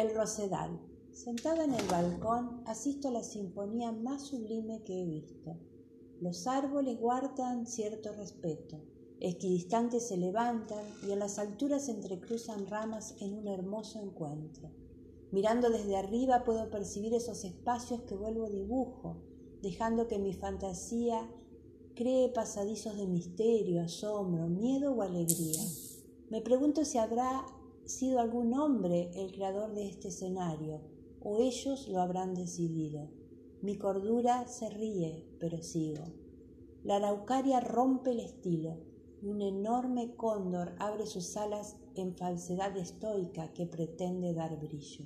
El Rosedal. Sentada en el balcón, asisto a la sinfonía más sublime que he visto. Los árboles guardan cierto respeto. Equidistantes se levantan y en las alturas entrecruzan ramas en un hermoso encuentro. Mirando desde arriba puedo percibir esos espacios que vuelvo dibujo, dejando que mi fantasía cree pasadizos de misterio, asombro, miedo o alegría. Me pregunto si habrá sido algún hombre el creador de este escenario, o ellos lo habrán decidido. Mi cordura se ríe, pero sigo. La araucaria rompe el estilo, y un enorme cóndor abre sus alas en falsedad estoica que pretende dar brillo.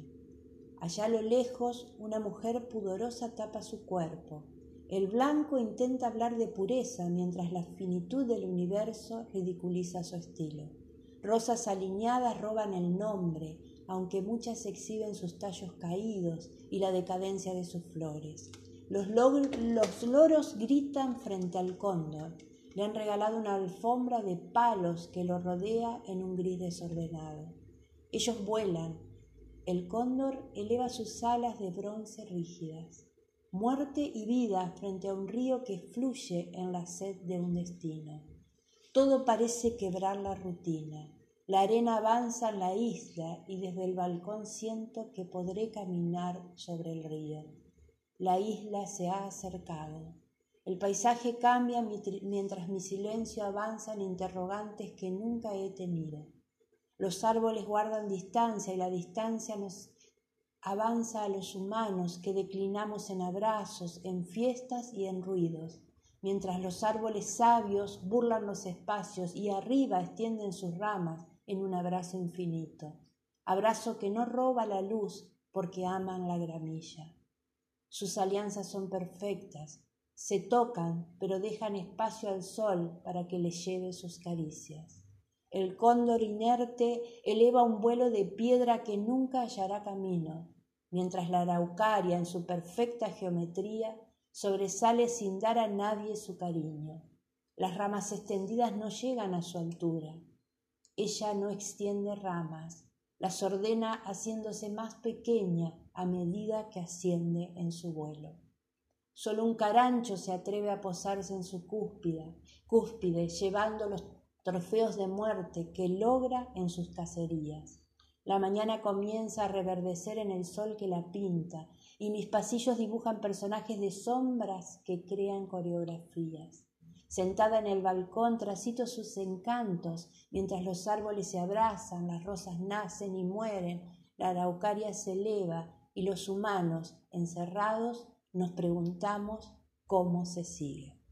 Allá a lo lejos una mujer pudorosa tapa su cuerpo. El blanco intenta hablar de pureza mientras la finitud del universo ridiculiza su estilo. Rosas alineadas roban el nombre, aunque muchas exhiben sus tallos caídos y la decadencia de sus flores. Los, loros gritan frente al cóndor. Le han regalado una alfombra de palos que lo rodea en un gris desordenado. Ellos vuelan. El cóndor eleva sus alas de bronce rígidas. Muerte y vida frente a un río que fluye en la sed de un destino. Todo parece quebrar la rutina. La arena avanza en la isla y desde el balcón siento que podré caminar sobre el río. La isla se ha acercado. El paisaje cambia mientras mi silencio avanza en interrogantes que nunca he tenido. Los árboles guardan distancia y la distancia nos avanza a los humanos que declinamos en abrazos, en fiestas y en ruidos mientras los árboles sabios burlan los espacios y arriba extienden sus ramas en un abrazo infinito, abrazo que no roba la luz porque aman la gramilla. Sus alianzas son perfectas, se tocan, pero dejan espacio al sol para que les lleve sus caricias. El cóndor inerte eleva un vuelo de piedra que nunca hallará camino, mientras la araucaria en su perfecta geometría sobresale sin dar a nadie su cariño. Las ramas extendidas no llegan a su altura. Ella no extiende ramas, las ordena haciéndose más pequeña a medida que asciende en su vuelo. Solo un carancho se atreve a posarse en su cúspide, cúspide, llevando los trofeos de muerte que logra en sus cacerías. La mañana comienza a reverdecer en el sol que la pinta, y mis pasillos dibujan personajes de sombras que crean coreografías. Sentada en el balcón trasito sus encantos, mientras los árboles se abrazan, las rosas nacen y mueren, la araucaria se eleva y los humanos, encerrados, nos preguntamos cómo se sigue.